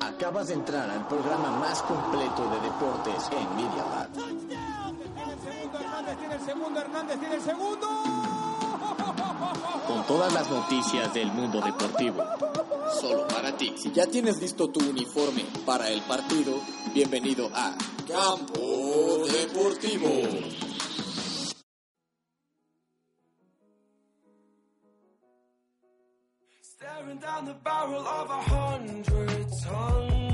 Acabas de entrar al programa más completo de deportes en Media Lab. Con todas las noticias del mundo deportivo. Solo para ti. Si ya tienes listo tu uniforme para el partido, bienvenido a Campo Deportivo. Staring down the barrel of a hundred tons.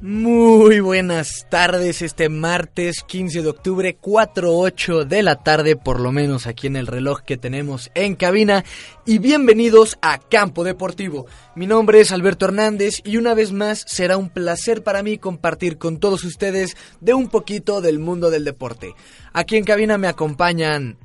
Muy buenas tardes, este martes 15 de octubre, 4.08 de la tarde, por lo menos aquí en el reloj que tenemos en cabina, y bienvenidos a Campo Deportivo. Mi nombre es Alberto Hernández y una vez más será un placer para mí compartir con todos ustedes de un poquito del mundo del deporte. Aquí en cabina me acompañan...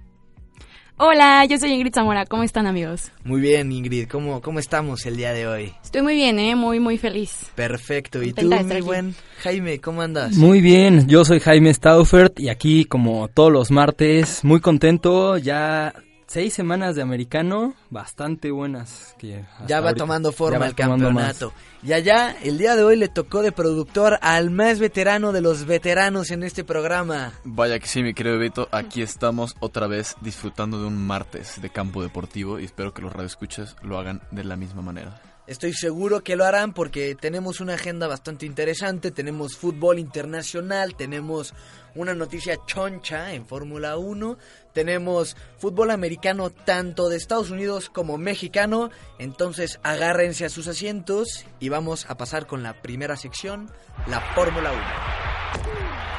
Hola, yo soy Ingrid Zamora. ¿Cómo están, amigos? Muy bien, Ingrid, ¿cómo, cómo estamos el día de hoy? Estoy muy bien, ¿eh? Muy, muy feliz. Perfecto, ¿y tú, mi aquí. buen Jaime, cómo andas? Muy bien, yo soy Jaime Staufert y aquí como todos los martes, muy contento, ya seis semanas de americano, bastante buenas. Que Ya va ahorita- tomando forma el tomando campeonato. más. Y allá, el día de hoy le tocó de productor al más veterano de los veteranos en este programa. Vaya que sí, mi querido Beto, aquí estamos otra vez disfrutando de un martes de campo deportivo y espero que los radioescuchas lo hagan de la misma manera. Estoy seguro que lo harán porque tenemos una agenda bastante interesante, tenemos fútbol internacional, tenemos una noticia choncha en Fórmula 1, tenemos fútbol americano tanto de Estados Unidos como mexicano, entonces agárrense a sus asientos y vamos a pasar con la primera sección, la Fórmula 1.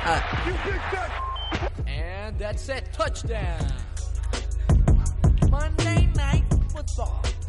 Ah, touchdown. Monday Night Football.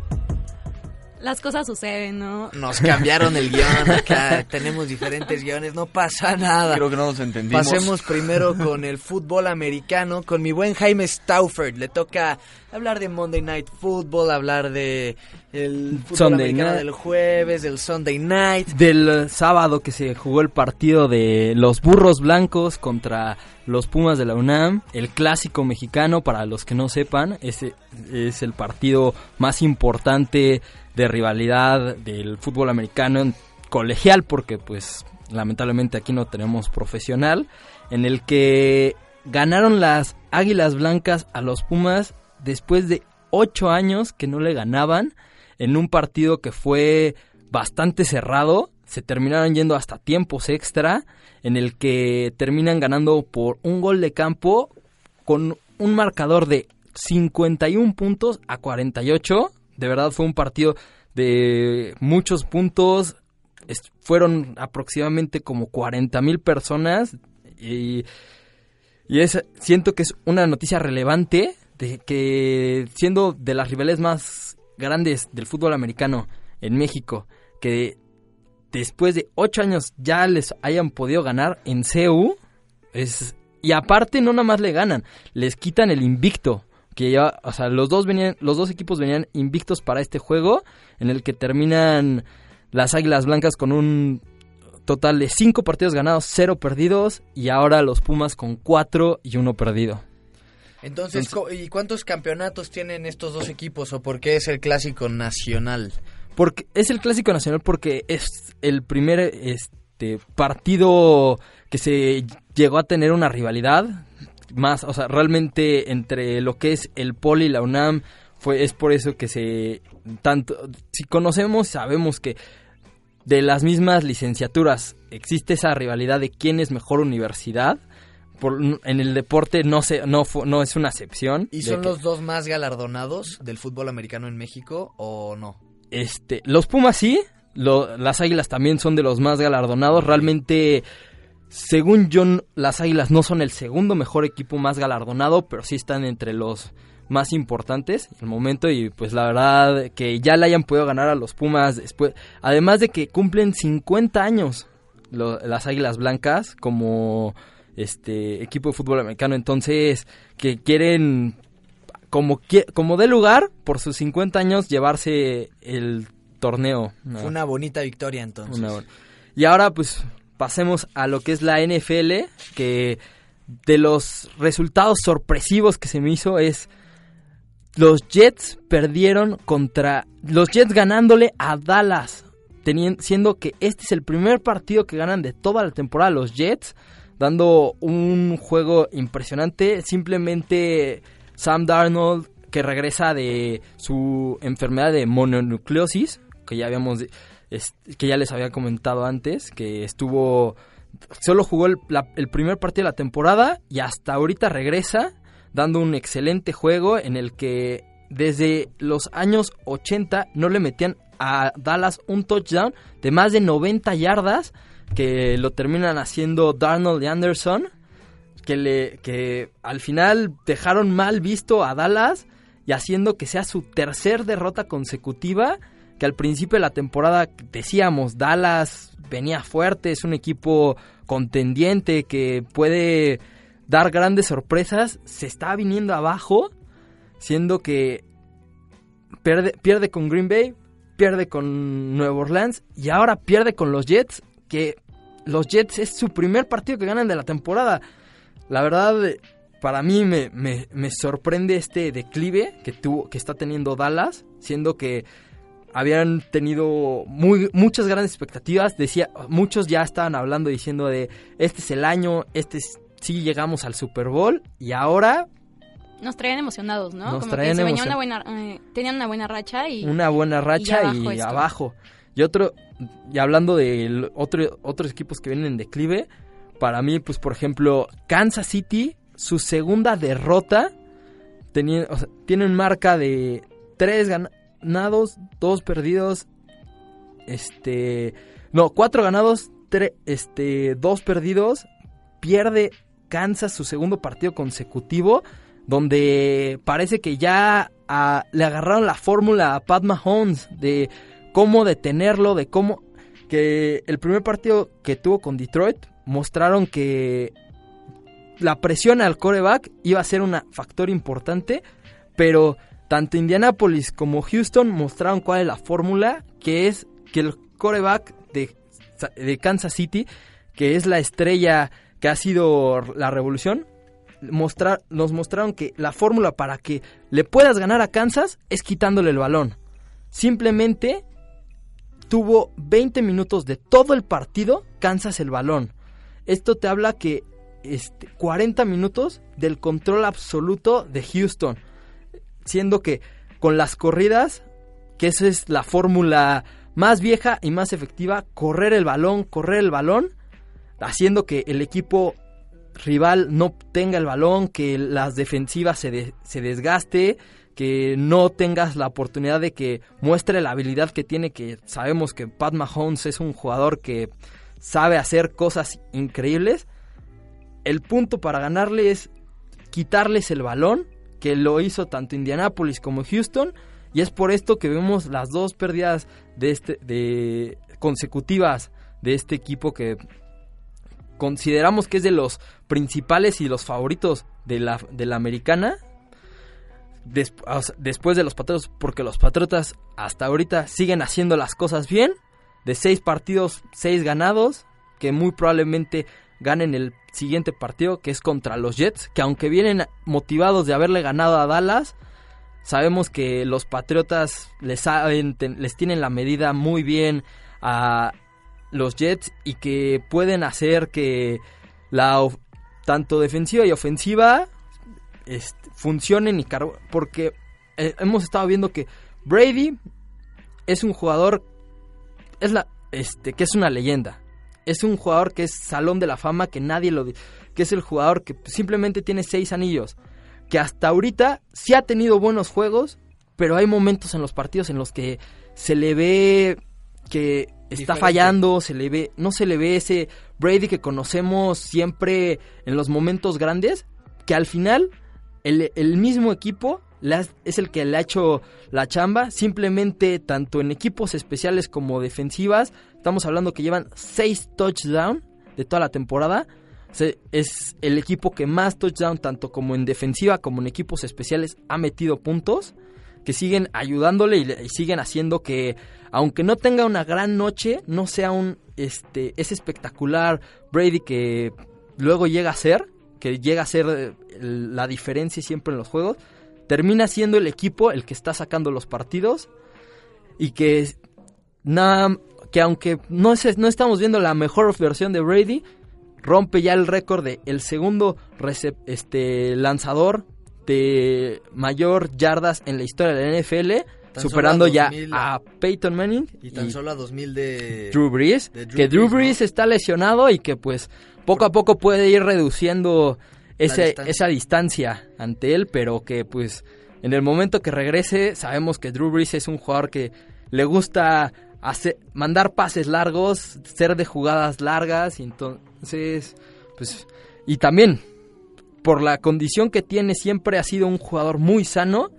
Las cosas suceden, ¿no? nos cambiaron el guion acá, tenemos diferentes guiones, no pasa nada. Creo que no nos entendimos. Pasemos primero con el fútbol americano, con mi buen Jaime Stauffer. Le toca hablar de Monday Night Football, hablar de el fútbol Sunday americano night. del jueves, del Sunday Night. Del sábado que se jugó el partido de los burros blancos contra los Pumas de la UNAM, el clásico mexicano, para los que no sepan, ese es el partido más importante de rivalidad del fútbol americano colegial, porque pues lamentablemente aquí no tenemos profesional, en el que ganaron las Águilas Blancas a los Pumas después de ocho años que no le ganaban en un partido que fue bastante cerrado. Se terminaron yendo hasta tiempos extra, en el que terminan ganando por un gol de campo con un marcador de 51 puntos a 48. De verdad fue un partido de muchos puntos. Fueron aproximadamente como 40 mil personas. Y, y es, siento que es una noticia relevante de que siendo de las rivales más grandes del fútbol americano en México, que después de ocho años ya les hayan podido ganar en CU, es, y aparte no nada más le ganan, les quitan el invicto. Que ya, o sea, los dos venían, los dos equipos venían invictos para este juego, en el que terminan las Águilas Blancas con un total de cinco partidos ganados, cero perdidos, y ahora los Pumas con cuatro y uno perdido. Entonces, ¿y cuántos campeonatos tienen estos dos equipos o por qué es el clásico nacional? Porque es el clásico nacional porque es el primer este partido que se llegó a tener una rivalidad más, o sea, realmente entre lo que es el Poli y la UNAM fue es por eso que se tanto si conocemos sabemos que de las mismas licenciaturas existe esa rivalidad de quién es mejor universidad. Por, en el deporte no se no no es una excepción. ¿Y son que- los dos más galardonados del fútbol americano en México o no? Este, los Pumas sí, lo- las Águilas también son de los más galardonados. Realmente según yo, n- las Águilas no son el segundo mejor equipo más galardonado, pero sí están entre los más importantes en el momento y pues la verdad que ya le hayan podido ganar a los Pumas después, además de que cumplen 50 años lo- las Águilas Blancas como este equipo de fútbol americano, entonces que quieren como como de lugar por sus 50 años llevarse el torneo. ¿no? Fue una bonita victoria entonces. Una. Y ahora pues pasemos a lo que es la NFL, que de los resultados sorpresivos que se me hizo es los Jets perdieron contra los Jets ganándole a Dallas, tenien- siendo que este es el primer partido que ganan de toda la temporada los Jets, dando un juego impresionante, simplemente Sam Darnold que regresa de su enfermedad de mononucleosis, que ya habíamos que ya les había comentado antes, que estuvo solo jugó el, el primer partido de la temporada y hasta ahorita regresa dando un excelente juego en el que desde los años 80 no le metían a Dallas un touchdown de más de 90 yardas que lo terminan haciendo Darnold y Anderson que le que al final dejaron mal visto a Dallas y haciendo que sea su tercer derrota consecutiva que al principio de la temporada decíamos Dallas venía fuerte, es un equipo contendiente que puede dar grandes sorpresas, se está viniendo abajo, siendo que pierde, pierde con Green Bay, pierde con Nueva Orleans y ahora pierde con los Jets, que los Jets es su primer partido que ganan de la temporada. La verdad, para mí me, me- me sorprende este declive que, tuvo, que está teniendo Dallas, siendo que habían tenido muy, muchas grandes expectativas. Decía, muchos ya estaban hablando diciendo de este es el año, este es- sí llegamos al Super Bowl y ahora Nos traían emocionados, ¿no? Nos Como traían que se venía una buena, eh, tenían una buena racha y una buena racha y abajo. Y otro, y hablando de otro, otros equipos que vienen en declive, para mí, pues por ejemplo, Kansas City, su segunda derrota, tenía, o sea, tienen marca de tres ganados, dos perdidos, este, no, cuatro ganados, este, dos perdidos, pierde Kansas su segundo partido consecutivo, donde parece que ya ah, le agarraron la fórmula a Pat Mahomes de cómo detenerlo, de cómo que el primer partido que tuvo con Detroit mostraron que la presión al coreback iba a ser un factor importante, pero tanto Indianapolis como Houston mostraron cuál es la fórmula, que es que el coreback de, de Kansas City, que es la estrella que ha sido la revolución, mostrar, nos mostraron que la fórmula para que le puedas ganar a Kansas es quitándole el balón. Simplemente tuvo 20 minutos de todo el partido Kansas el balón. Esto te habla que este, 40 minutos del control absoluto de Houston. Siendo que con las corridas, que esa es la fórmula más vieja y más efectiva, correr el balón, correr el balón, haciendo que el equipo rival no tenga el balón, que las defensivas se, se desgaste, que no tengas la oportunidad de que muestre la habilidad que tiene, que sabemos que Pat Mahomes es un jugador que sabe hacer cosas increíbles. El punto para ganarle es quitarles el balón, que lo hizo tanto Indianapolis como Houston, y es por esto que vemos las dos pérdidas de este de consecutivas de este equipo que consideramos que es de los principales y los favoritos de la, de la americana. Después de los Patriotas, porque los Patriotas hasta ahorita siguen haciendo las cosas bien. De seis partidos, seis ganados, que muy probablemente ganen el siguiente partido, que es contra los Jets, que aunque vienen motivados de haberle ganado a Dallas, sabemos que los Patriotas les, saben, les tienen la medida muy bien a los Jets y que pueden hacer que la tanto defensiva y ofensiva este, funcionen y car- porque eh, hemos estado viendo que Brady es un jugador es la este que es una leyenda es un jugador que es salón de la fama que nadie lo que es el jugador que simplemente tiene seis anillos que hasta ahorita sí ha tenido buenos juegos pero hay momentos en los partidos en los que se le ve que está Diferente. fallando, se le ve, no se le ve ese Brady que conocemos siempre en los momentos grandes, que al final el, mismo equipo es el que le ha hecho la chamba, simplemente tanto en equipos especiales como defensivas, estamos hablando que llevan seis touchdowns de toda la temporada, es el equipo que más touchdown tanto como en defensiva como en equipos especiales ha metido puntos que siguen ayudándole y, y siguen haciendo que aunque no tenga una gran noche no sea un este ese espectacular Brady que luego llega a ser que llega a ser eh, la diferencia siempre en los juegos termina siendo el equipo el que está sacando los partidos y que nada que aunque no, es- no estamos viendo la mejor versión de Brady rompe ya el récord de el segundo recep- este lanzador de mayor yardas en la historia de la NFL, Tan superando ya 2000 a Peyton Manning Y tan y solo a 2000 de... Drew Brees, de Drew que Drew Brees, ¿no? Brees está lesionado y que pues poco a poco puede ir reduciendo ese- distancia. esa distancia ante él, pero que pues en el momento que regrese sabemos que Drew Brees es un jugador que le gusta hacer, mandar pases largos, ser de jugadas largas y entonces pues y también por la condición que tiene siempre ha sido un jugador muy sano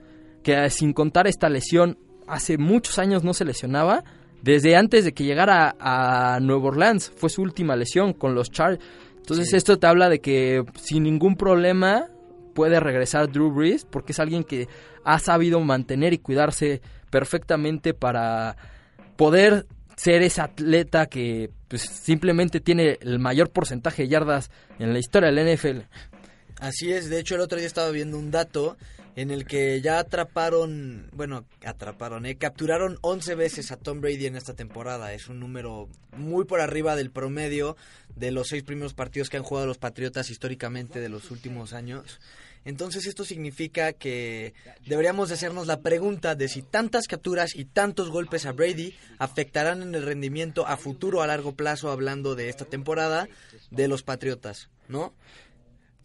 que sin contar esta lesión hace muchos años no se lesionaba desde antes de que llegara a Nueva Orleans fue su última lesión con los Chargers entonces Sí. esto te habla de que sin ningún problema puede regresar Drew Brees porque es alguien que ha sabido mantener y cuidarse perfectamente para poder ser ese atleta que pues, simplemente tiene el mayor porcentaje de yardas en la historia del NFL. Así es, de hecho el otro día estaba viendo un dato en el que ya atraparon, bueno, atraparon, eh, capturaron 11 veces a Tom Brady en esta temporada. Es un número muy por arriba del promedio de los seis primeros partidos que han jugado los Patriotas históricamente de los últimos años. Entonces esto significa que deberíamos de hacernos la pregunta de si tantas capturas y tantos golpes a Brady afectarán en el rendimiento a futuro a largo plazo hablando de esta temporada de los Patriotas, ¿no?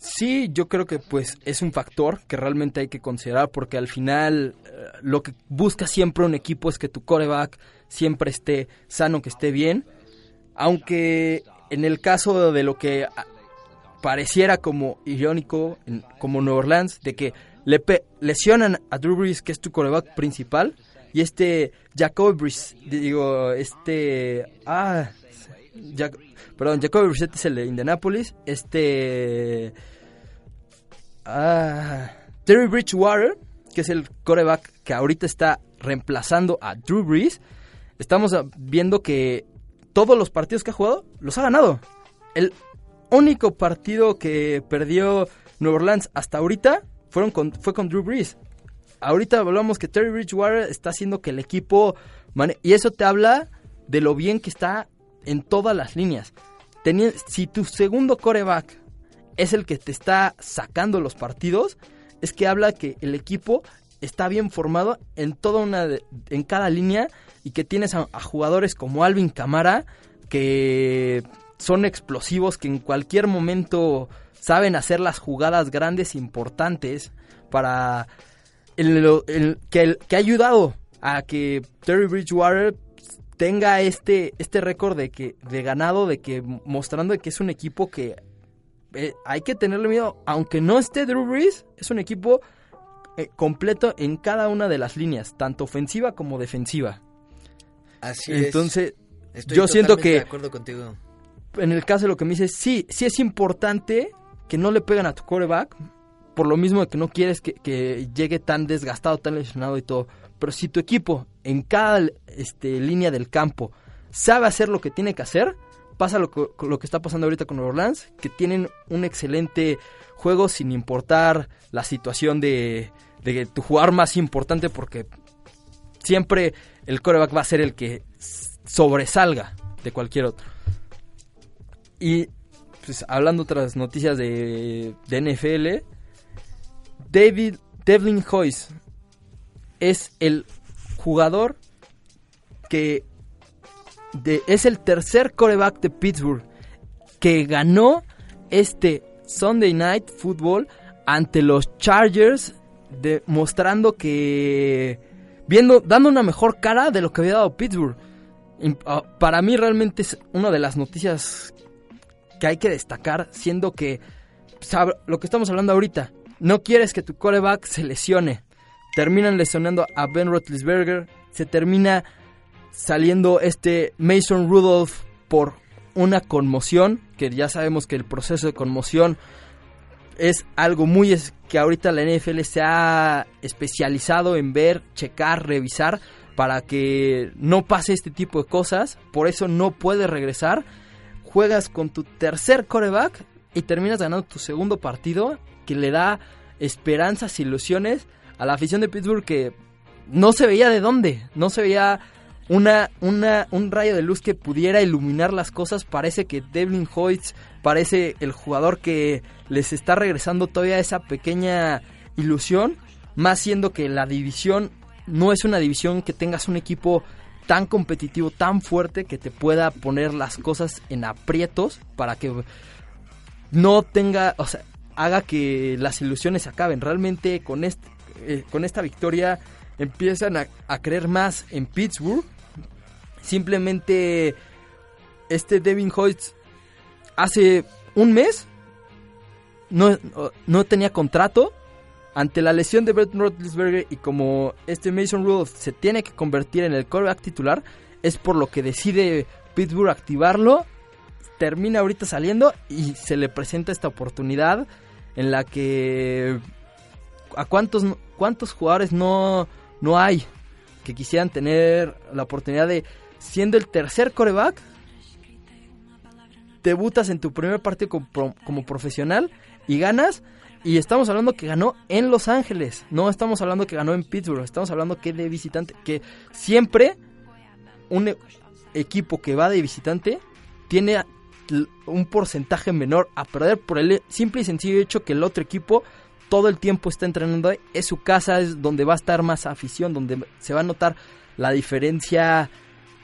Sí, yo creo que pues es un factor que realmente hay que considerar porque al final eh, lo que busca siempre un equipo es que tu coreback siempre esté sano, que esté bien. Aunque en el caso de lo que ah, pareciera como irónico, en- como Nueva Orleans, de que le pe- lesionan a Drew Brees, que es tu coreback principal, y este Jacob Brees, digo, este... Ah, perdón, Jacoby Brissett es el de Indianapolis. Este. Ah, Terry Bridgewater, que es el coreback que ahorita está reemplazando a Drew Brees. Estamos viendo que todos los partidos que ha jugado los ha ganado. El único partido que perdió Nueva Orleans hasta ahorita fueron fue con Drew Brees. Ahorita hablamos que Terry Bridgewater está haciendo que el equipo... y eso te habla de lo bien que está en todas las líneas. Si tu segundo coreback es el que te está sacando los partidos, es que habla que el equipo está bien formado en toda una de- en cada línea y que tienes a, jugadores como Alvin Camara que son explosivos que en cualquier momento saben hacer las jugadas grandes importantes para el- que, ha ayudado a que Terry Bridgewater tenga este este récord de que de ganado de que mostrando que es un equipo que eh, hay que tenerle miedo aunque no esté Drew Brees es un equipo eh, completo en cada una de las líneas tanto ofensiva como defensiva Así es. entonces Estoy yo siento que de acuerdo contigo. en el caso de lo que me dices, sí, sí es importante que no le pegan a tu coreback, por lo mismo de que no quieres que, que llegue tan desgastado, tan lesionado y todo. Pero si tu equipo en cada este, línea del campo sabe hacer lo que tiene que hacer, pasa lo que, está pasando ahorita con Orleans, que tienen un excelente juego sin importar la situación de, de tu jugador más importante, porque siempre el coreback va a ser el que sobresalga de cualquier otro. Y pues hablando otras noticias de, de NFL, David Devlin Hoyes es el jugador que de- es el tercer coreback de Pittsburgh que ganó este Sunday Night Football ante los Chargers, demostrando que viendo dando una mejor cara de lo que había dado Pittsburgh. ah, para mí realmente es una de las noticias que hay que destacar, siendo que lo que estamos hablando ahorita, no quieres que tu coreback se lesione. Terminan lesionando a Ben Roethlisberger, se termina saliendo este Mason Rudolph por una conmoción, que ya sabemos que el proceso de conmoción es algo muy que ahorita la NFL se ha especializado en ver, checar, revisar para que no pase este tipo de cosas, por eso no puede regresar. Juegas con tu tercer coreback y terminas ganando tu segundo partido que le da esperanzas, ilusiones a la afición de Pittsburgh que no se veía de dónde, no se veía una, una, un rayo de luz que pudiera iluminar las cosas. Parece que Devlin Hoyts parece el jugador que les está regresando todavía esa pequeña ilusión, más siendo que la división no es una división que tengas un equipo tan competitivo, tan fuerte que te pueda poner las cosas en aprietos para que no tenga, o sea, haga que las ilusiones acaben. Realmente con, este, eh, con esta victoria empiezan a creer más en Pittsburgh. Simplemente este Devin Hoyts hace un mes no, no tenía contrato. Ante la lesión de Brett Roethlisberger y como este Mason Rudolph se tiene que convertir en el quarterback titular, es por lo que decide Pittsburgh activarlo. Termina ahorita saliendo y se le presenta esta oportunidad en la que a cuántos cuántos jugadores no no hay que quisieran tener la oportunidad de siendo el tercer coreback debutas en tu primer partido como, como profesional y ganas y estamos hablando que ganó en Los Ángeles no estamos hablando que ganó en Pittsburgh estamos hablando que de visitante que siempre un e- equipo que va de visitante tiene un porcentaje menor a perder por el simple y sencillo hecho que el otro equipo todo el tiempo está entrenando ahí, es su casa, es donde va a estar más afición, donde se va a notar la diferencia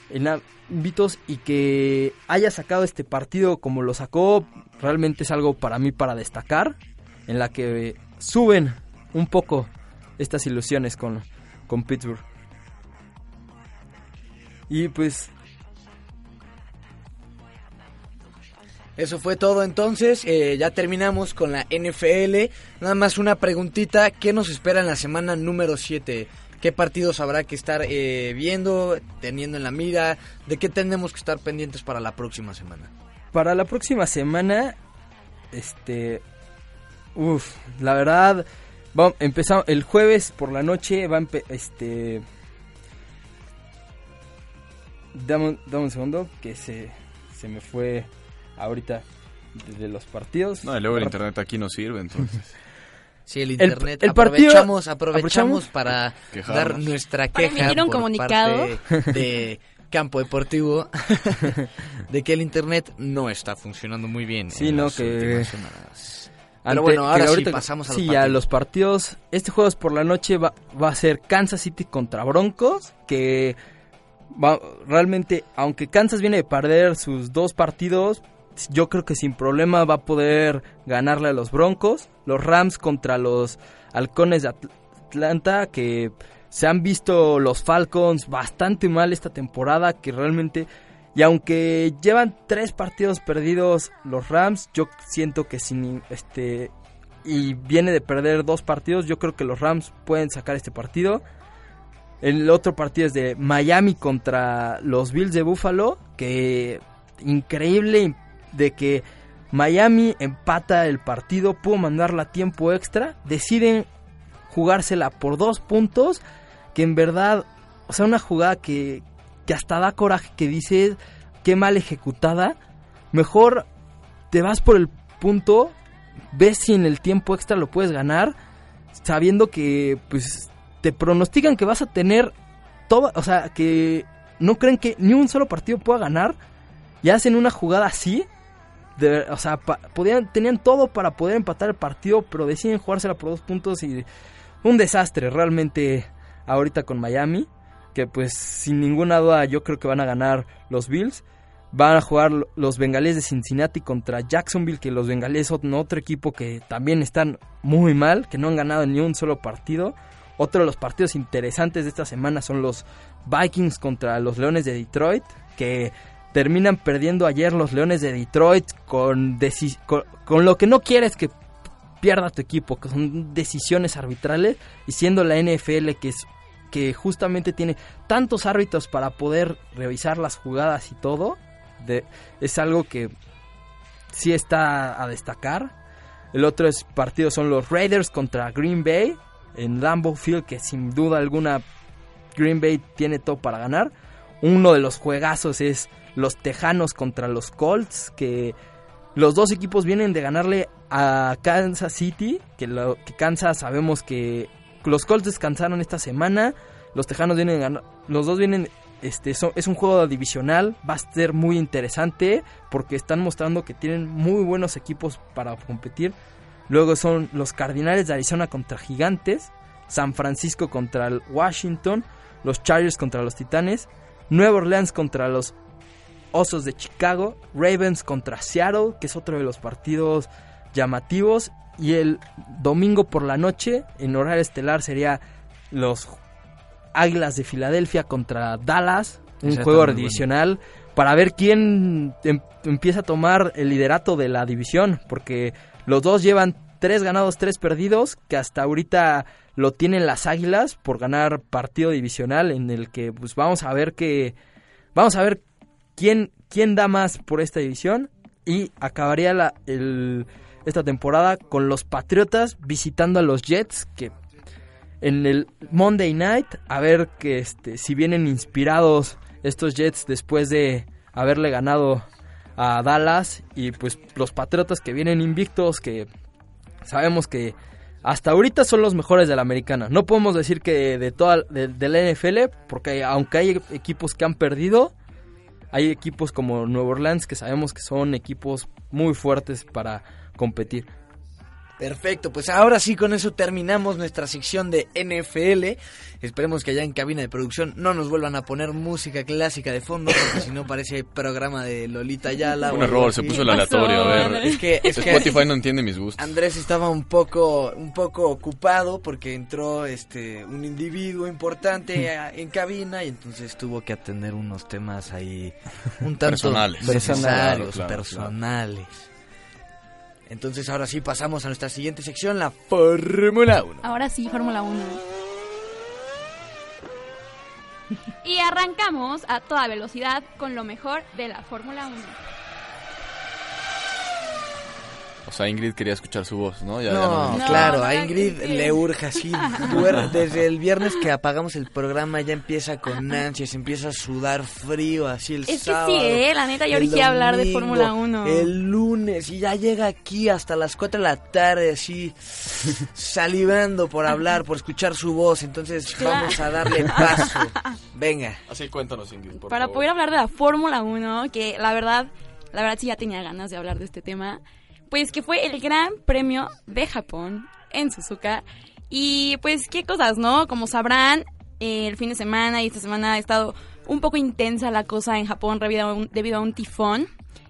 en ámbitos y que haya sacado este partido como lo sacó, realmente es algo para mí para destacar, en la que suben un poco estas ilusiones con, con Pittsburgh. Y pues Eso fue todo entonces, eh, ya terminamos con la NFL. Nada más una preguntita, ¿qué nos espera en la semana número 7? ¿Qué partidos habrá que estar eh, viendo, teniendo en la mira? ¿De qué tenemos que estar pendientes para la próxima semana? para la próxima semana, este, uff, la verdad, vamos, empezamos el jueves por la noche, va a empe- este, dame, un- dame un segundo que se, se me fue ahorita de, de los partidos. No, y luego el internet aquí no sirve, entonces. Sí, el El- internet. el partido- aprovechamos, aprovechamos aprovechamos para Quejarnos. dar nuestra queja por comunicado. parte de Campo Deportivo de que el internet no está funcionando muy bien. Sí, en no, que- Pero bueno, que ahora sí ahorita- pasamos a los sí, a partidos. los partidos. Este jueves por la noche va, va a ser Kansas City contra Broncos, que va- realmente, aunque Kansas viene de perder sus dos partidos, yo creo que sin problema va a poder ganarle a los Broncos. Los Rams contra los Halcones de Atl- Atlanta, que se han visto los Falcons bastante mal esta temporada, que realmente... Y aunque llevan tres partidos perdidos los Rams, yo siento que sin este y viene de perder dos partidos, yo creo que los Rams pueden sacar este partido. El otro partido es de Miami contra los Bills de Buffalo, que increíble de que Miami empata el partido, pudo mandarla tiempo extra, deciden jugársela por dos puntos, que en verdad, o sea, una jugada que, que hasta da coraje, que dice, qué mal ejecutada, mejor te vas por el punto, ves si en el tiempo extra lo puedes ganar, sabiendo que pues te pronostican que vas a tener todo, o sea, que no creen que ni un solo partido pueda ganar y hacen una jugada así, o sea, tenían todo para poder empatar el partido, pero deciden jugársela por dos puntos y un desastre realmente ahorita con Miami, que pues sin ninguna duda yo creo que van a ganar los Bills. Van a jugar los bengalíes de Cincinnati contra Jacksonville, que los bengalíes son otro equipo que también están muy mal, que no han ganado ni un solo partido. Otro de los partidos interesantes de esta semana son los Vikings contra los Leones de Detroit, que terminan perdiendo ayer los Leones de Detroit con, con lo que no quieres que pierda tu equipo, que son decisiones arbitrales y siendo la NFL que es que justamente tiene tantos árbitros para poder revisar las jugadas y todo, de- es algo que sí está a destacar. El otro es partido son los Raiders contra Green Bay en Lambeau Field, que sin duda alguna Green Bay tiene todo para ganar. Uno de los juegazos es los Tejanos contra los Colts, que los dos equipos vienen de ganarle a Kansas City, que, lo, que Kansas sabemos que los Colts descansaron esta semana, los Tejanos vienen ganar, los dos vienen, este, es un juego divisional, va a ser muy interesante porque están mostrando que tienen muy buenos equipos para competir. Luego son los Cardinales de Arizona contra Gigantes, San Francisco contra el Washington, los Chargers contra los Titanes, Nueva Orleans contra los Osos de Chicago, Ravens contra Seattle, que es otro de los partidos llamativos, y el domingo por la noche, en horario estelar, sería los Águilas de Filadelfia contra Dallas, un juego divisional, para ver quién em- empieza a tomar el liderato de la división, porque los dos llevan tres ganados, tres perdidos, que hasta ahorita lo tienen las Águilas por ganar partido divisional, en el que pues vamos a ver que vamos a ver quién quién da más por esta división y acabaría la, esta temporada con los Patriotas visitando a los Jets que en el Monday Night a ver que este si vienen inspirados estos Jets después de haberle ganado a Dallas y pues los Patriotas que vienen invictos que sabemos que hasta ahorita son los mejores de la americana. No podemos decir que de toda de la NFL porque aunque hay equipos que han perdido hay equipos como Nueva Orleans que sabemos que son equipos muy fuertes para competir. Perfecto, pues ahora sí con eso terminamos nuestra sección de NFL. Esperemos que allá en cabina de producción no nos vuelvan a poner música clásica de fondo, porque si no parece programa de Lolita Yala. Un error, se puso el aleatorio, a ver. Es que, es que Spotify no entiende mis gustos. Andrés estaba un poco, un poco ocupado porque entró este un individuo importante a- en cabina y entonces tuvo que atender unos temas ahí un tanto Personales. claro, personales. Entonces ahora sí pasamos a nuestra siguiente sección, la Fórmula 1. Ahora sí, Fórmula 1. Y arrancamos a toda velocidad con lo mejor de la Fórmula 1. O sea, Ingrid quería escuchar su voz, ¿no? Ya- ya No, nos- claro, no, a no, Ingrid es que- le urge así. Desde el viernes que apagamos el programa ya empieza con ansias, empieza a sudar frío así el Es que sábado. sí, eh, la neta, yo urgía hablar de Fórmula 1. El lunes y ya llega aquí hasta las 4 de la tarde así salivando por hablar, por escuchar su voz. Entonces vamos a darle paso. Venga. Así cuéntanos, Ingrid, por Para favor. poder hablar de la Fórmula 1, que la verdad, la verdad sí ya tenía ganas de hablar de este tema, pues que fue el Gran Premio de Japón en Suzuka. Y pues qué cosas, ¿no? Como sabrán, el fin de semana y esta semana ha estado un poco intensa la cosa en Japón debido a un, debido a un tifón.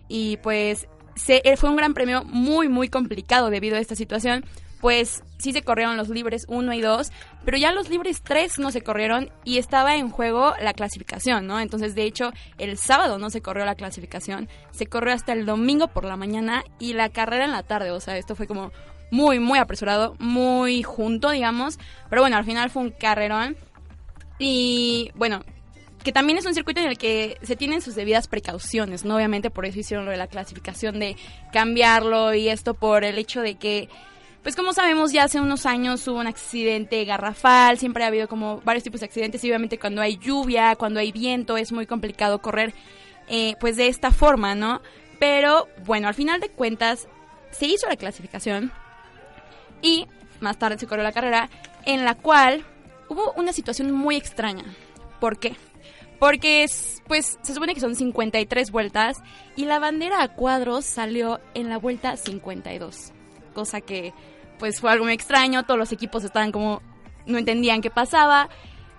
Y pues se, fue un gran premio muy, muy complicado debido a esta situación. Pues sí se corrieron los libres 1 y 2, pero ya los libres 3 no se corrieron y estaba en juego la clasificación, ¿no? Entonces, de hecho, el sábado no se corrió la clasificación, se corrió hasta el domingo por la mañana y la carrera en la tarde, o sea, esto fue como muy, muy apresurado, muy junto, digamos, pero bueno, al final fue un carrerón y bueno, que también es un circuito en el que se tienen sus debidas precauciones, ¿no? Obviamente por eso hicieron lo de la clasificación de cambiarlo y esto por el hecho de que, pues como sabemos, ya hace unos años hubo un accidente garrafal, siempre ha habido como varios tipos de accidentes y obviamente cuando hay lluvia, cuando hay viento, es muy complicado correr eh, pues de esta forma, ¿no? Pero bueno, al final de cuentas se hizo la clasificación y más tarde se corrió la carrera en la cual hubo una situación muy extraña. ¿Por qué? Porque es, pues se supone que son 53 vueltas y la bandera a cuadros salió en la vuelta 52. Cosa que pues fue algo muy extraño, todos los equipos estaban como no entendían qué pasaba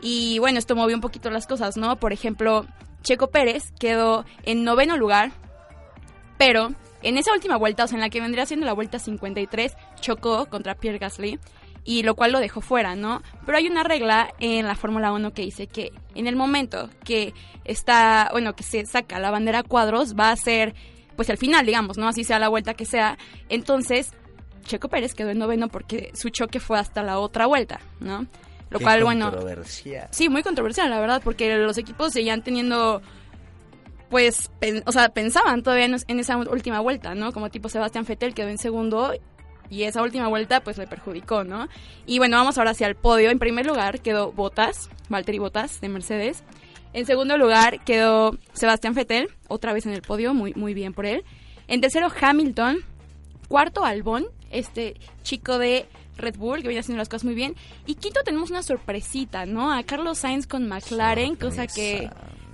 y bueno, esto movió un poquito las cosas, ¿no? Por ejemplo, Checo Pérez quedó en noveno lugar, pero en esa última vuelta, o sea, en la que vendría siendo la vuelta 53, chocó contra Pierre Gasly y lo cual lo dejó fuera, ¿no? Pero hay una regla en la Fórmula 1 que dice que en el momento que está, bueno, que se saca la bandera cuadros, va a ser pues el final, digamos, ¿no? Así sea la vuelta que sea. Entonces, Checo Pérez quedó en noveno porque su choque fue hasta la otra vuelta, ¿no? Lo Qué cual, bueno, controversial. Sí, muy controversial, la verdad, porque los equipos seguían teniendo, pues, pen- o sea, pensaban todavía en, en esa última vuelta, ¿no? Como tipo Sebastián Vettel quedó en segundo y esa última vuelta, pues, le perjudicó, ¿no? Y bueno, vamos ahora hacia el podio. En primer lugar quedó Bottas, Valtteri Bottas, de Mercedes. En segundo lugar quedó Sebastián Vettel, otra vez en el podio, muy, muy bien por él. En tercero, Hamilton. Cuarto, Albon, este chico de Red Bull, que viene haciendo las cosas muy bien. Y quinto tenemos una sorpresita, ¿no? A Carlos Sainz con McLaren, cosa que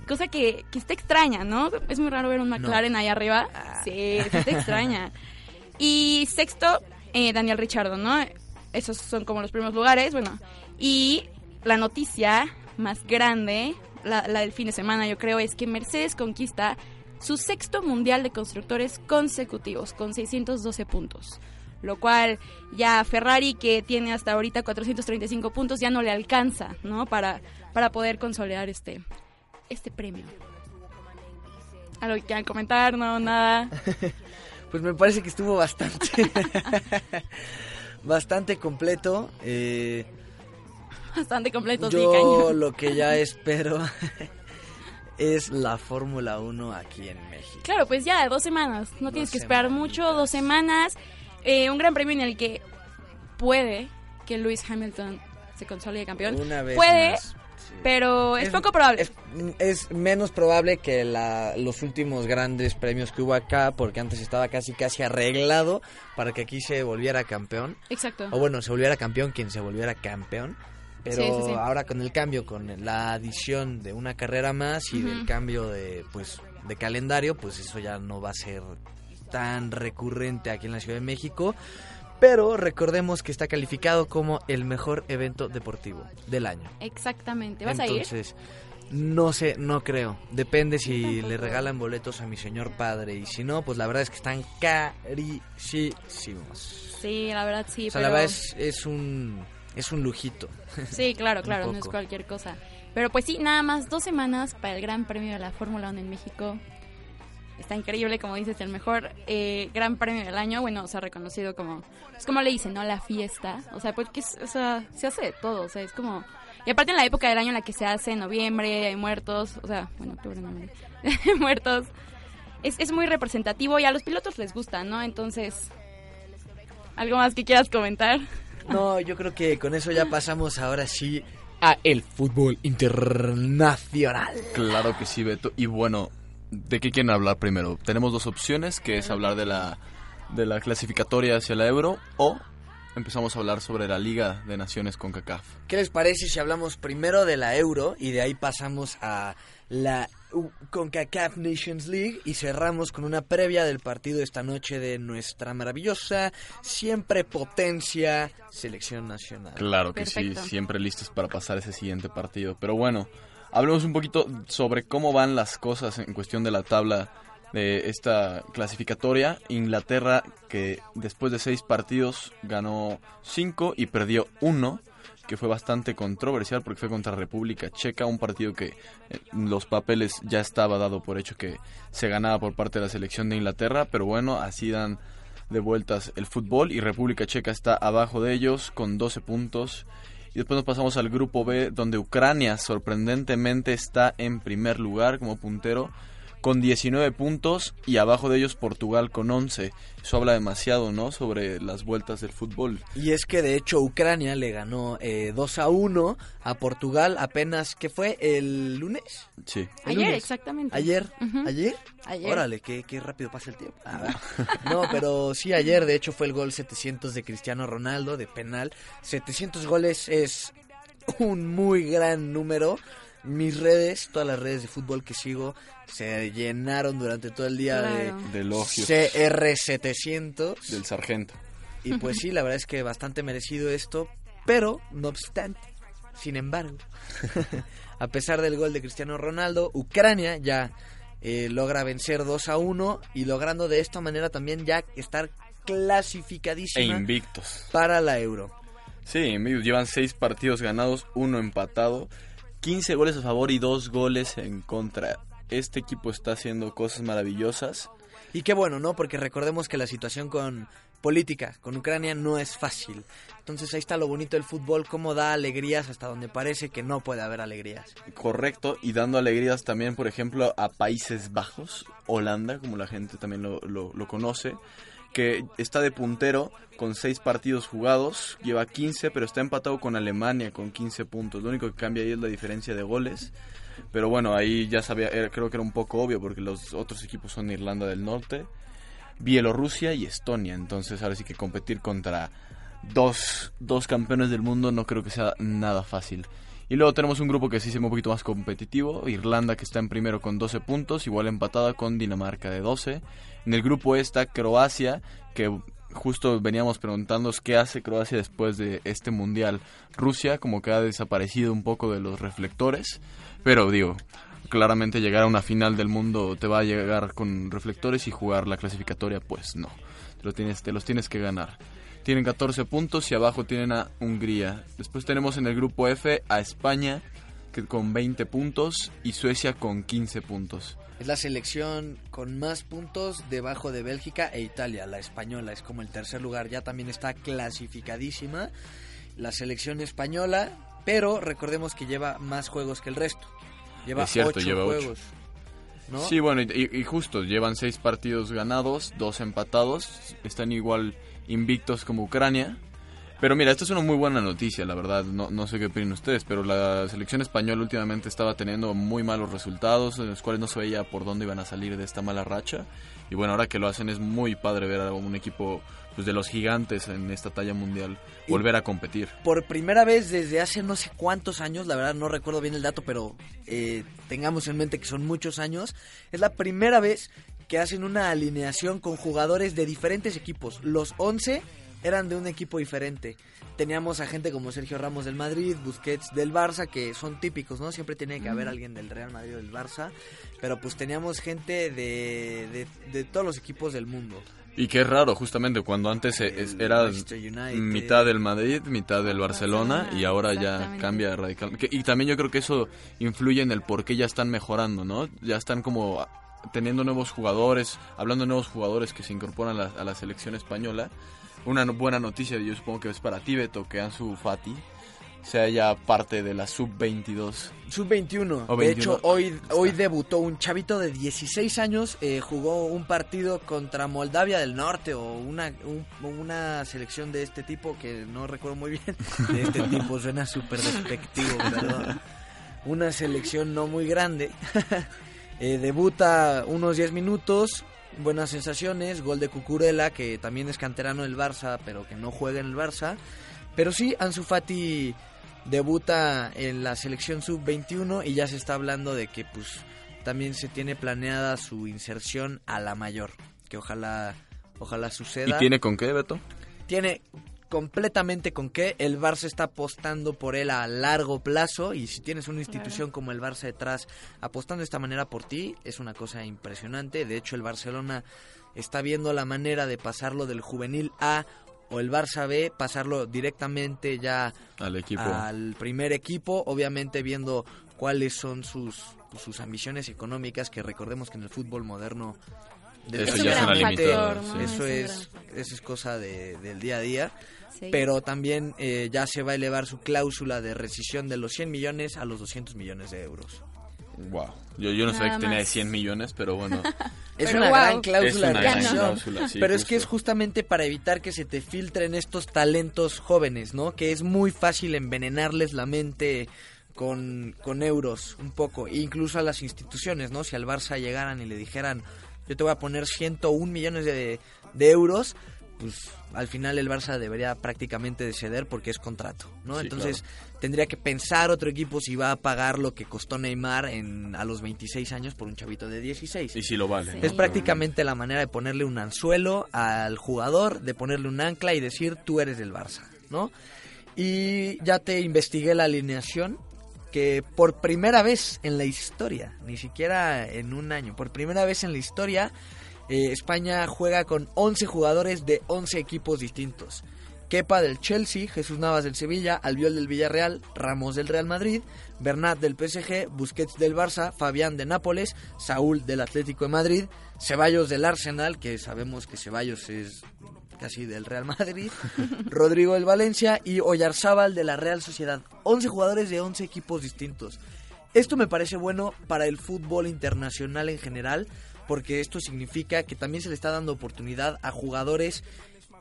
cosa que, que está extraña, ¿no? Es muy raro ver un McLaren ahí arriba. Sí, sí está extraña. Y sexto, eh, Daniel Richardo, ¿no? Esos son como los primeros lugares, bueno. Y la noticia más grande, la, la del fin de semana yo creo, es que Mercedes conquista su sexto mundial de constructores consecutivos con 612 puntos. Lo cual ya Ferrari, que tiene hasta ahorita 435 puntos, ya no le alcanza, ¿no? Para, para poder consolidar este, este premio. ¿Algo que quieran comentar? No, nada. Pues me parece que estuvo bastante. bastante completo. Eh, Bastante completo, sí, yo cañón. lo que ya espero es la Fórmula 1 aquí en México. Claro, pues ya, dos semanas. No tienes que esperar mucho, dos semanas. Eh, un gran premio en el que puede que Lewis Hamilton se consolide campeón. Una vez puede, más, pero es, poco probable. Es, es menos probable que la- los últimos grandes premios que hubo acá, porque antes estaba casi casi arreglado para que aquí se volviera campeón. Exacto. O bueno, se volviera campeón quien se volviera campeón. Pero Sí, sí, sí. ahora con el cambio, con la adición de una carrera más y Ujú. del cambio de pues de calendario, pues eso ya no va a ser tan recurrente aquí en la Ciudad de México. Pero recordemos que está calificado como el mejor evento deportivo del año. Exactamente. ¿Vas a ir? Entonces, no sé, no creo. Depende si le regalan boletos a mi señor padre. Y si no, pues la verdad es que están carísimos. Sí, la verdad sí. o sea, pero... la verdad es, es un es un lujito. Sí, claro, claro, no es cualquier cosa. Pero pues sí, nada más dos semanas para el Gran Premio de la Fórmula 1 en México. Está increíble, como dices, el mejor eh, Gran Premio del año. Bueno, o sea, reconocido como... Es como le dicen, ¿no? La fiesta. O sea, porque es- o sea, se hace de todo. O sea, es como... Y aparte en la época del año en la que se hace, en noviembre, hay muertos. O sea, bueno, octubre, noviembre. muertos. Es, es muy representativo y a los pilotos les gusta, ¿no? Entonces... ¿Algo más que quieras comentar? No, yo creo que con eso ya pasamos ahora sí a el fútbol internacional. Claro que sí, Beto. Y bueno, ¿de qué quieren hablar primero? Tenemos dos opciones, que es hablar de la, de la clasificatoria hacia la Euro o empezamos a hablar sobre la Liga de Naciones con CACAF. ¿Qué les parece si hablamos primero de la Euro y de ahí pasamos a la CONCACAF Nations League y cerramos con una previa del partido esta noche de nuestra maravillosa, siempre potencia, selección nacional? Claro que Perfecto. sí, siempre listos para pasar ese siguiente partido. Pero bueno, hablemos un poquito sobre cómo van las cosas en cuestión de la tabla de esta clasificatoria. Inglaterra, que después de seis partidos ganó cinco y perdió uno, que fue bastante controversial porque fue contra República Checa, un partido que eh, los papeles ya estaba dado por hecho que se ganaba por parte de la selección de Inglaterra, pero bueno, así dan de vueltas el fútbol y República Checa está abajo de ellos con 12 puntos. Y después nos pasamos al grupo B donde Ucrania sorprendentemente está en primer lugar como puntero con 19 puntos y abajo de ellos Portugal con 11. Eso habla demasiado, ¿no? Sobre las vueltas del fútbol. Y es que de hecho Ucrania le ganó eh, 2 a 1 a Portugal apenas, ¿qué fue? ¿El lunes? Sí. El Ayer, lunes. exactamente. ¿Ayer? ¿Ayer? Ayer. Órale, qué, qué rápido pasa el tiempo. Ah, no, pero sí, ayer de hecho fue el gol 700 de Cristiano Ronaldo de penal. 700 goles es un muy gran número. Mis redes, todas las redes de fútbol que sigo, se llenaron durante todo el día Claro. de, De elogios. CR700. Del sargento. Y pues sí, la verdad es que bastante merecido esto, pero no obstante, sin embargo, a pesar del gol de Cristiano Ronaldo, Ucrania ya eh, logra vencer 2 a 1 y logrando de esta manera también ya estar E clasificadísima invictos. para la Euro. Sí, llevan seis partidos ganados, uno empatado, 15 goles a favor y dos goles en contra. Este equipo está haciendo cosas maravillosas. Y qué bueno, ¿no? Porque recordemos que la situación con política con Ucrania no es fácil. Entonces ahí está lo bonito del fútbol, cómo da alegrías hasta donde parece que no puede haber alegrías. Correcto, y dando alegrías también, por ejemplo, a Países Bajos, Holanda, como la gente también lo, lo, lo conoce, que está de puntero con seis partidos jugados, lleva 15, pero está empatado con Alemania con 15 puntos. Lo único que cambia ahí es la diferencia de goles. Pero bueno, ahí ya sabía, creo que era un poco obvio porque los otros equipos son Irlanda del Norte, Bielorrusia y Estonia. Entonces ahora sí que competir contra dos, dos campeones del mundo no creo que sea nada fácil. Y luego tenemos un grupo que sí se ve un poquito más competitivo. Irlanda que está en primero con 12 puntos, igual empatada con Dinamarca de 12. En el grupo E está Croacia, que justo veníamos preguntándonos qué hace Croacia después de este mundial. Rusia como que ha desaparecido un poco de los reflectores. Pero digo, claramente llegar a una final del mundo te va a llegar con reflectores y jugar la clasificatoria, pues no. Te, lo tienes, te los tienes que ganar. Tienen 14 puntos y abajo tienen a Hungría. Después tenemos en el grupo F a España que con 20 puntos y Suecia con 15 puntos. Es la selección con más puntos debajo de Bélgica e Italia. La española es como el tercer lugar, ya también está clasificadísima. La selección española, pero recordemos que lleva más juegos que el resto. Lleva cierto, lleva juegos. ¿no? Sí, bueno, y, y- y justo, llevan 6 partidos ganados, 2 empatados, están igual invictos como Ucrania. Pero mira, esto es una muy buena noticia, la verdad, no, no sé qué opinan ustedes, pero la selección española últimamente estaba teniendo muy malos resultados, en los cuales no se veía por dónde iban a salir de esta mala racha. Y bueno, ahora que lo hacen es muy padre ver a un equipo pues, de los gigantes en esta talla mundial Y- volver a competir. Por primera vez desde hace no sé cuántos años, la verdad no recuerdo bien el dato, pero eh, tengamos en mente que son muchos años, es la primera vez que hacen una alineación con jugadores de diferentes equipos. Los 11 eran de un equipo diferente. Teníamos a gente como Sergio Ramos del Madrid, Busquets del Barça, que son típicos, ¿no? Siempre tiene que haber alguien del Real Madrid o del Barça, pero pues teníamos gente de, de, de todos los equipos del mundo. Y qué raro, justamente, cuando antes e- El era mitad del Madrid, mitad del Barcelona, Barcelona, y ahora ya cambia radicalmente. Y también yo creo que eso influye en el por qué ya están mejorando, ¿no? Ya están como teniendo nuevos jugadores, hablando de nuevos jugadores que se incorporan a la, a la selección española. Una no- buena noticia, yo supongo que es para ti, Beto, que Ansu Fati sea ya parte de la sub-22. Sub-21. O De 21. hecho, hoy, hoy debutó un chavito de 16 años. eh, jugó un partido contra Moldavia del Norte o una, un- una selección de este tipo que no recuerdo muy bien. De este tipo suena súper despectivo, perdón. Una selección no muy grande. Eh, debuta unos 10 minutos. Buenas sensaciones. Gol de Cucurella, que también es canterano del Barça, pero que no juega en el Barça. Pero sí, Ansu Fati debuta en la selección sub-21 y ya se está hablando de que pues también se tiene planeada su inserción a la mayor, que ojalá ojalá ¿Y suceda. tiene con qué, Beto? Tiene completamente con qué el Barça está apostando por él a largo plazo y si tienes una institución como el Barça detrás apostando de esta manera por ti es una cosa impresionante. De hecho el Barcelona está viendo la manera de pasarlo del juvenil A o el Barça B, pasarlo directamente ya Al equipo. al primer equipo, obviamente viendo cuáles son sus, sus ambiciones económicas, que recordemos que en el fútbol moderno Eso ya es una limitada, eso. Es un es, gran eso es cosa de- del día a día. Sí. Pero también eh, ya se va a elevar su cláusula de rescisión de los 100 millones a los 200 millones de euros. Wow. Yo, yo no sabía Nada que tenía de más. 100 millones, pero bueno. Es Pero una wow. gran cláusula Es una de gran cláusula, sí, pero es que es justo. justamente para evitar que se te filtren estos talentos jóvenes, ¿no? Que es muy fácil envenenarles la mente con, con euros un poco, e incluso a las instituciones, ¿no? Si al Barça llegaran y le dijeran, yo te voy a poner 101 millones de, de euros, pues al final el Barça debería prácticamente de ceder porque es contrato, ¿no? Sí, Entonces tendría que pensar otro equipo si va a pagar lo que costó Neymar en, a los 26 años por un chavito de 16. Y si lo vale. Es prácticamente la manera de ponerle un anzuelo al jugador, de ponerle un ancla y decir tú eres del Barça, ¿no? Y ya te investigué la alineación que por primera vez en la historia, ni siquiera en un año, por primera vez en la historia, eh, España juega con 11 jugadores de 11 equipos distintos. Kepa del Chelsea, Jesús Navas del Sevilla, Albiol del Villarreal, Ramos del Real Madrid, Bernat del PSG, Busquets del Barça, Fabián de Nápoles, Saúl del Atlético de Madrid, Ceballos del Arsenal, que sabemos que Ceballos es casi del Real Madrid, Rodrigo del Valencia y Oyarzábal de la Real Sociedad. 11 jugadores de 11 equipos distintos. Esto me parece bueno para el fútbol internacional en general, porque esto significa que también se le está dando oportunidad a jugadores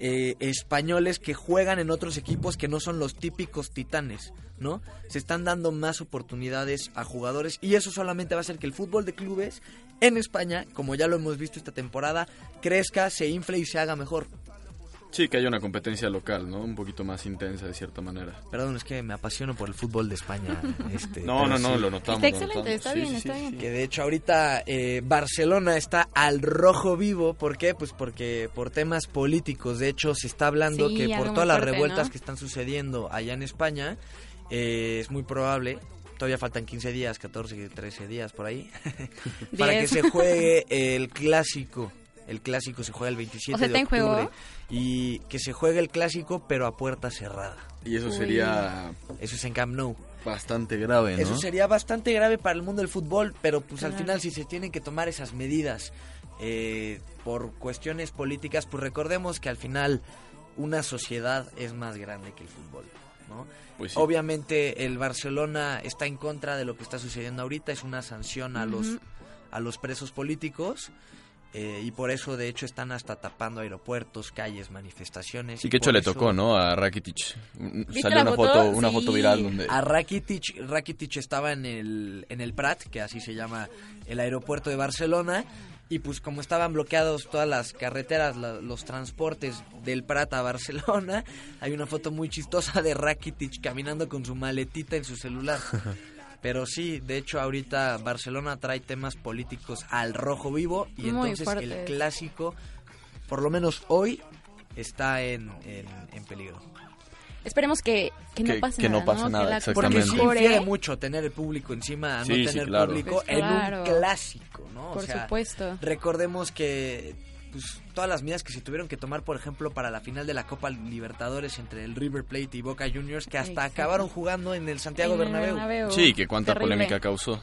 eh, españoles que juegan en otros equipos que no son los típicos titanes, ¿no? Se están dando más oportunidades a jugadores y eso solamente va a hacer que el fútbol de clubes en España, como ya lo hemos visto esta temporada, crezca, se infle y se haga mejor. Sí, que haya una competencia local, ¿no? Un poquito más intensa de cierta manera. Perdón, es que me apasiono por el fútbol de España. Este, No, no, no, sí. lo notamos. Está lo excelente, notamos. está Sí, bien, sí, está sí, bien. sí. Que de hecho ahorita eh, Barcelona está al rojo vivo. ¿Por qué? Pues porque por temas políticos. De hecho, se está hablando Sí, que por todas las fuerte, revueltas ¿no? que están sucediendo allá en España, eh, es muy probable. Todavía faltan 15 días, 14, 13 días por ahí. para que se juegue el clásico. El clásico se juega el 27 O sea, de ¿está en octubre. Y que se juegue el clásico, pero a puerta cerrada. Y eso Uy. sería Eso es en Camp Nou. bastante grave, ¿no? Eso sería bastante grave para el mundo del fútbol, pero pues al final si se tienen que tomar esas medidas eh, por cuestiones políticas, pues recordemos que al final una sociedad es más grande que el fútbol, ¿no? Pues sí. Obviamente el Barcelona está en contra de lo que está sucediendo ahorita, es una sanción a los a los presos políticos. Eh, y por eso, de hecho, están hasta tapando aeropuertos, calles, manifestaciones. Y que hecho le eso- tocó, ¿no? A Rakitic. Mm, ¿Viste Salió una foto? foto, una Sí. foto viral donde... A Rakitic, Rakitic estaba en el, en el Prat, que así se llama el aeropuerto de Barcelona, y pues como estaban bloqueados todas las carreteras, la- los transportes del Prat a Barcelona, hay una foto muy chistosa de Rakitic caminando con su maletita en su celular. Pero sí, de hecho ahorita Barcelona trae temas políticos al rojo vivo y Muy entonces el clásico, por lo menos hoy, está en, en, en peligro. Esperemos que, que no pase que no nada. pase ¿no? nada, Que la exactamente. Porque sí infiere mucho tener el público encima a no Sí, sí, tener claro. público Pues en un clásico, ¿no? O Por sea, supuesto. recordemos que pues, todas las medidas que se tuvieron que tomar, por ejemplo, para la final de la Copa Libertadores entre el River Plate y Boca Juniors, que hasta Exacto. acabaron jugando en el Santiago En el Bernabéu. Bernabéu. Sí, que cuánta Terrible. polémica causó.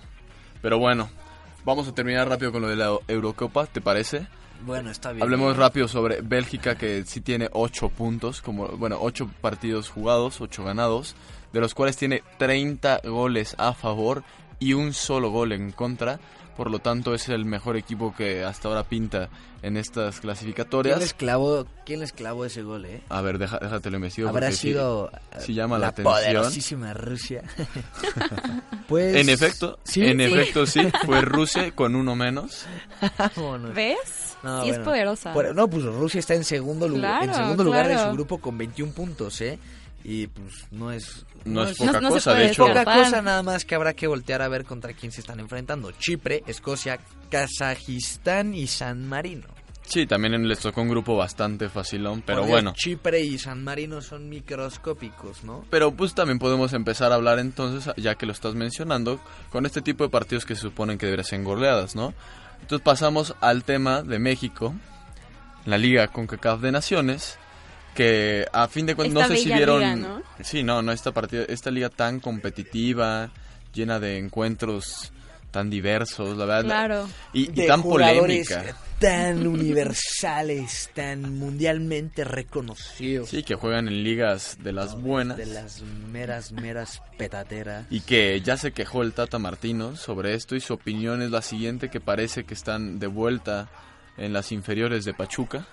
Pero bueno, vamos a terminar rápido con lo de la Eurocopa, ¿te parece? Bueno, está bien. Hablemos rápido sobre Bélgica, que sí tiene 8 puntos, como bueno, 8 partidos jugados, 8 ganados, de los cuales tiene 30 goles a favor y un solo gol en contra. Por lo tanto, es el mejor equipo que hasta ahora pinta en estas ¿Quién clasificatorias. les clavó, quién les clavó ese gol, eh? A ver, deja, déjate lo investigo. Habrá porque sí- sido sí llama la la atención. poderosísima Rusia. pues En efecto, sí, en Sí. efecto sí, fue Rusia con uno menos. ¿Ves? No, sí es bueno. poderosa. Por- no, pues Rusia está en segundo, lugar en Claro, segundo lugar de su grupo con 21 puntos, ¿eh? Y pues no es... No, es poca no cosa, de hecho. Poca cosa nada más que habrá que voltear a ver contra quién se están enfrentando. Chipre, Escocia, Kazajistán y San Marino. Sí, también les tocó un grupo bastante facilón, pero Por Dios, bueno. Chipre y San Marino son microscópicos, ¿no? Pero pues también podemos empezar a hablar entonces, ya que lo estás mencionando, con este tipo de partidos que se suponen que deberían ser goleadas, ¿no? Entonces pasamos al tema de México, la Liga CONCACAF de Naciones, que a fin de cuentas no sé si vieron... liga, ¿no? Sí, no, no, esta, partida, esta liga tan competitiva, llena de encuentros tan diversos, la verdad. Claro. Y, y De tan polémica. tan universales, tan mundialmente reconocidos. Sí, que juegan en ligas de las buenas. De las meras, meras petateras. Y que ya se quejó el Tata Martino sobre esto y su opinión es la siguiente, que parece que están de vuelta en las inferiores de Pachuca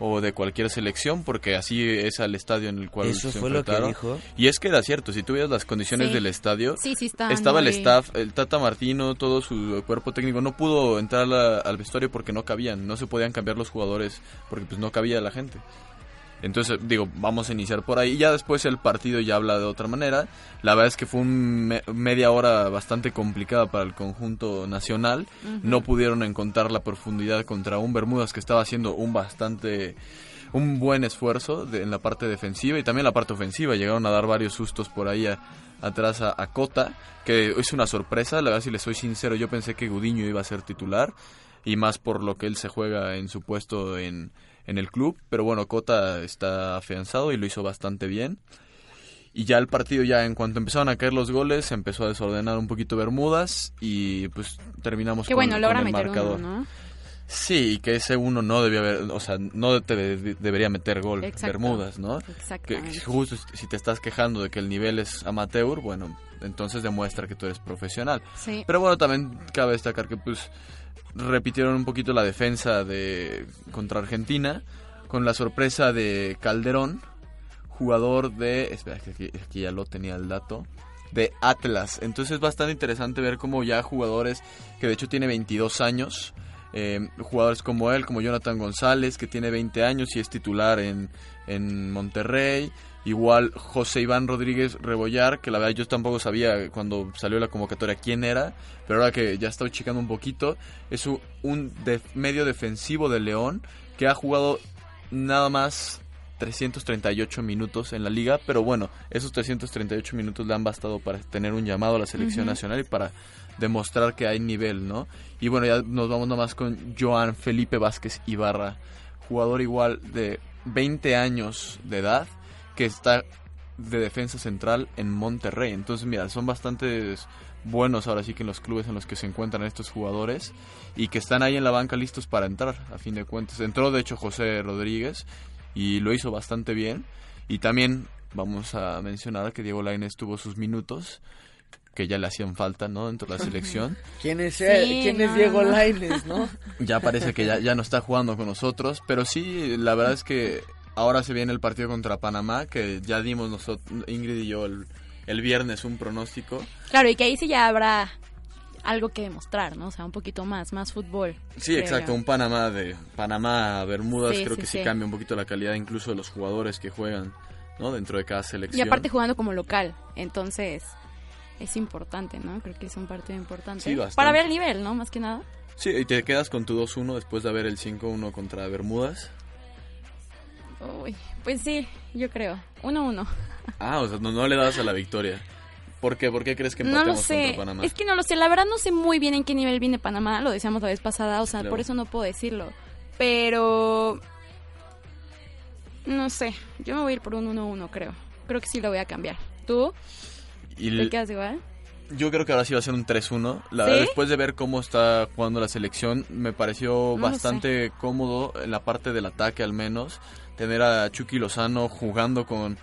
o de cualquier selección, porque así es al estadio en el cual Eso se fue lo que enfrentaron. dijo. Y es que era cierto, si tú veías las condiciones Sí. del estadio, Sí, sí está. estaba el staff, el Tata Martino, todo su cuerpo técnico, no pudo entrar a- al vestuario porque no cabían, no se podían cambiar los jugadores porque pues no cabía la gente. Entonces, digo, vamos a iniciar por ahí. Y ya después el partido ya habla de otra manera. La verdad es que fue un me- media hora bastante complicada para el conjunto nacional. No pudieron encontrar la profundidad contra un Bermudas que estaba haciendo un bastante un buen esfuerzo de- en la parte defensiva y también la parte ofensiva. Llegaron a dar varios sustos por ahí a- atrás a, a Cota, que es una sorpresa. La verdad, si les soy sincero, yo pensé que Gudiño iba a ser titular. y más por lo que él se juega en su puesto en, en el club. Pero bueno, Cota está afianzado y lo hizo bastante bien. Y ya el partido, ya en cuanto empezaron a caer los goles, empezó a desordenar un poquito Bermudas y pues terminamos Qué con, bueno, logra con el meter marcador. uno, ¿no? Sí, y que ese uno no debía haber, o sea, no te de- debería meter gol Exacto. Bermudas, ¿no? Exactamente. que justo si te estás quejando de que el nivel es amateur, bueno, entonces demuestra que tú eres profesional. Sí. Pero bueno, también cabe destacar que pues repitieron un poquito la defensa de contra Argentina con la sorpresa de Calderón, jugador de, espera, que aquí, aquí ya lo tenía el dato, de Atlas. Entonces es bastante interesante ver cómo ya jugadores que de hecho tiene 22 años, eh, jugadores como él, como Jonathan González, que tiene 20 años y es titular en, en Monterrey. Igual José Iván Rodríguez Rebollar, que la verdad yo tampoco sabía cuando salió la convocatoria quién era, pero ahora que ya estoy checando un poquito, es un, def- medio defensivo de León que ha jugado nada más 338 minutos en la liga, pero bueno, esos 338 minutos le han bastado para tener un llamado a la selección nacional y para demostrar que hay nivel, ¿no? Y bueno, ya nos vamos nomás con Joan Felipe Vázquez Ibarra, jugador igual de 20 años de edad, que está de defensa central en Monterrey. Entonces, mira, son bastantes buenos ahora sí que en los clubes en los que se encuentran estos jugadores y que están ahí en la banca listos para entrar, a fin de cuentas. Entró, de hecho, José Rodríguez y lo hizo bastante bien. Y también vamos a mencionar que Diego Lainez tuvo sus minutos que ya le hacían falta, ¿no? Dentro de la selección. ¿Quién es, él? Sí, ¿Quién es Diego no. Lainez, no? Ya parece que ya, ya no está jugando con nosotros, pero sí, la verdad es que ahora se viene el partido contra Panamá, que ya dimos nosotros, Ingrid y yo el, el viernes un pronóstico. Claro, y que ahí sí ya habrá algo que demostrar, ¿no? O sea, un poquito más, más fútbol. Sí, creo exacto, un Panamá de Panamá a Bermudas, Sí, creo sí, que sí, sí. cambia un poquito la calidad incluso de los jugadores que juegan, ¿no? Dentro de cada Y selección. aparte jugando como local, entonces es importante, ¿no? Creo que es un partido importante. Para ver el nivel, ¿no? Más que nada. Sí, y te quedas con tu 2-1 después de haber el 5-1 contra Bermudas. Uy, pues sí, yo creo. 1-1. Ah, o sea, no, no le das a la victoria. ¿Por qué? ¿Por qué crees que No lo empatemos sé. contra Panamá? Es que no lo sé. La verdad no sé muy bien en qué nivel viene Panamá. Lo decíamos la vez pasada. O sea, Claro. por eso no puedo decirlo. Pero... No sé. Yo me voy a ir por un 1-1, creo. Creo que sí lo voy a cambiar. ¿Tú? Y ¿Te quedas igual? Yo creo que ahora sí va a ser un 3-1. La ¿Sí? verdad, después de ver cómo está jugando la selección, me pareció bastante cómodo en la parte del ataque al menos. Tener a Chucky Lozano jugando con,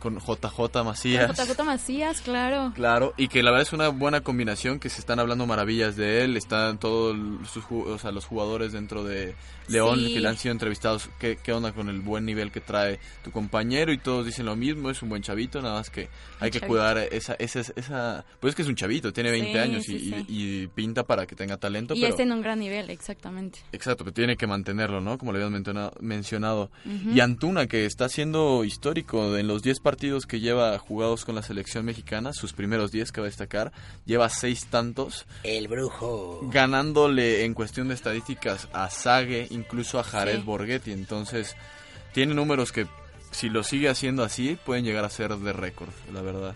con JJ Macías. JJ Macías, claro. Claro, y que la verdad es una buena combinación, que se están hablando maravillas de él, están todos sus, o sea, los jugadores dentro de León Sí. que le han sido entrevistados, ¿qué, qué onda con el buen nivel que trae tu compañero? Y todos dicen lo mismo, es un buen chavito, nada más que hay que cuidar esa, esa, esa... Pues es que es un chavito, tiene 20 Sí, años y, sí. y- y pinta para que tenga talento, Y pero... está en un gran nivel, exactamente. Exacto, pero tiene que mantenerlo, ¿no? Como le habían mencionado. Ujú. Y Antuna, que está siendo histórico en los 10 partidos que lleva jugados con la selección mexicana, sus primeros 10 que va a destacar, lleva 6 tantos, El brujo. ganándole en cuestión de estadísticas a Sague, incluso a Jared Sí. Borghetti. Entonces, tiene números que, si lo sigue haciendo así, pueden llegar a ser de récord, la verdad.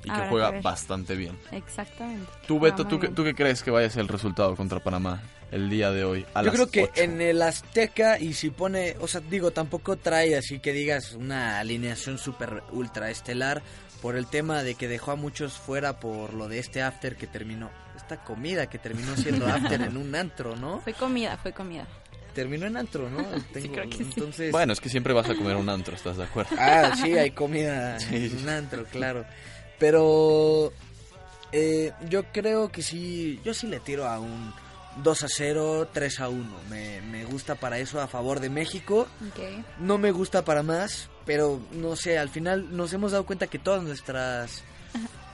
Y que Habrá que juega bastante bien. Exactamente. Tú, Ah, Beto, muy ¿tú. ¿tú qué crees que vaya a ser el resultado contra Panamá el día de hoy? A Yo las creo que 8? en el Azteca y si pone, o sea, digo, tampoco trae así que digas una alineación super ultra estelar por el tema de que dejó a muchos fuera por lo de este after que terminó, esta comida que terminó siendo after en un antro, ¿no? Fue comida, fue comida. Terminó en antro, ¿no? Tengo- creo que sí. entonces, Bueno, es que siempre vas a comer un antro, ¿estás de acuerdo? Ah, sí, hay comida Sí. en un antro, claro. Pero eh, yo creo que sí, yo sí le tiro a un 2 a 0, 3 a 1. Me, me gusta para eso a favor de México. No me gusta para más, pero no sé, al final nos hemos dado cuenta que todas nuestras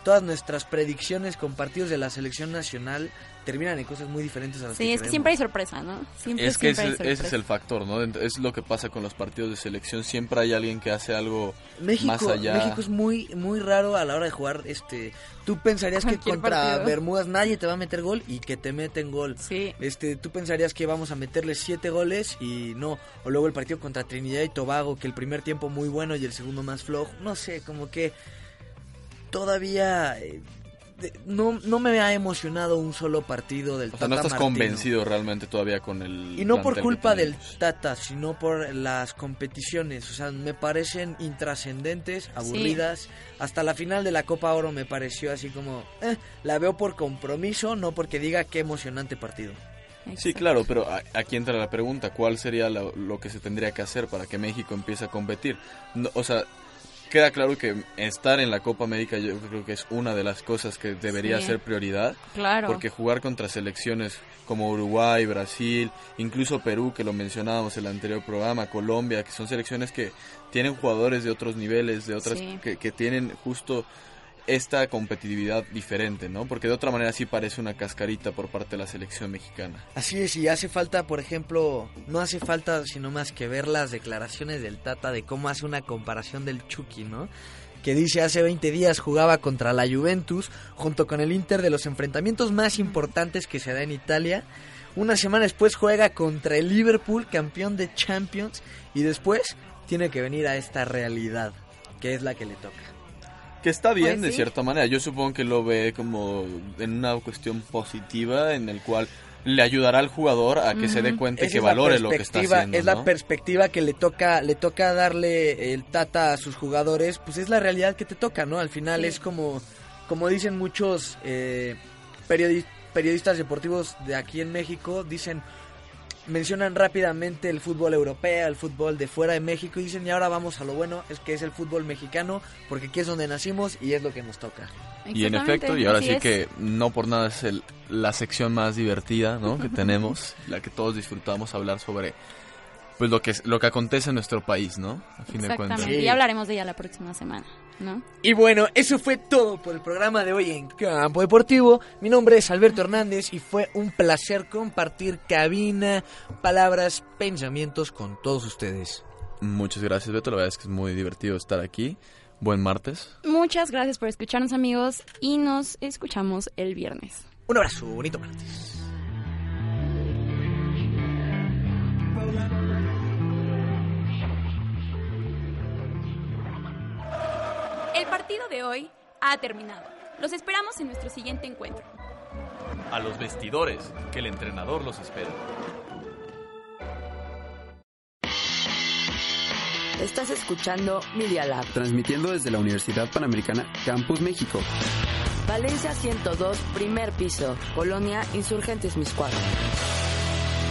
todas nuestras predicciones con partidos de la selección nacional terminan en cosas muy diferentes a las Sí, que es que siempre hay sorpresa, ¿no? Siempre, Es que siempre ese, hay ese es el factor, ¿no? Es lo que pasa con los partidos de selección. Siempre hay alguien que hace algo México, más allá. México es muy muy raro a la hora de jugar este tú pensarías que contra partido. Bermudas nadie te va a meter gol y que te meten gol. Sí. Este, tú pensarías que vamos a meterle siete goles y no, o luego el partido contra Trinidad y Tobago que el primer tiempo muy bueno y el segundo más flojo, no sé, como que todavía eh, no, no me ha emocionado un solo partido del O sea, Tata no estás Martino. convencido realmente todavía con el. Y no por culpa del. Tata, sino por las competiciones. O sea, me parecen intrascendentes, aburridas. Hasta la final de la Copa Oro me pareció así como... eh, la veo por compromiso, no porque diga qué emocionante partido. Sí, claro, pero a- aquí entra la pregunta, ¿cuál sería lo, lo que se tendría que hacer para que México empiece a competir? No, o sea, queda claro que estar en la Copa América yo creo que es una de las cosas que debería Sí. ser prioridad. Claro. Porque jugar contra selecciones como Uruguay, Brasil, incluso Perú, que lo mencionábamos en el anterior programa, Colombia, que son selecciones que tienen jugadores de otros niveles, de otras Sí. que, que tienen justo esta competitividad diferente, ¿no? Porque de otra manera sí parece una cascarita por parte de la selección mexicana. Así es, y hace falta, por ejemplo, no hace falta sino más que ver las declaraciones del Tata de cómo hace una comparación del Chucky, ¿no? Que dice hace 20 días jugaba contra la Juventus junto con el Inter de los enfrentamientos más importantes que se da en Italia. Una semana después juega contra el Liverpool, campeón de Champions, y después tiene que venir a esta realidad, que es la que le toca. Que está bien Pues de sí. cierta manera. Yo supongo que lo ve como en una cuestión positiva en el cual le ayudará al jugador a que se dé cuenta y que valore lo que está haciendo. Es la perspectiva que le toca, le toca darle el tata a sus jugadores, pues es la realidad que te toca, ¿no? Al final Sí. es como, como dicen muchos eh, periodi- periodistas deportivos de aquí en México, dicen, mencionan rápidamente el fútbol europeo, el fútbol de fuera de México y dicen, y ahora vamos a lo bueno, es que es el fútbol mexicano, porque aquí es donde nacimos y es lo que nos toca. Y en efecto, y ahora sí es. que no por nada es el- la sección más divertida ¿no? que tenemos, la que todos disfrutamos hablar sobre pues lo que es- lo que acontece en nuestro país, ¿no? A fin de cuentas. Y hablaremos de ella la próxima semana, ¿no? Y bueno, eso fue todo por el programa de hoy en Campo Deportivo. Mi nombre es Alberto Hernández y fue un placer compartir cabina, palabras, pensamientos con todos ustedes. Muchas gracias, Beto. La verdad es que es muy divertido estar aquí. Buen martes. Muchas gracias por escucharnos, amigos, y nos escuchamos el viernes. Un abrazo, bonito martes. Partido de hoy ha terminado. Los esperamos en nuestro siguiente encuentro. A los vestidores, que el entrenador los espera. Estás escuchando Media Lab. Transmitiendo desde la Universidad Panamericana Campus México. Valencia 102, primer piso. Colonia Insurgentes Miscuadra.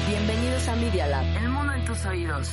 Bienvenidos a Media Lab. El mundo en tus oídos.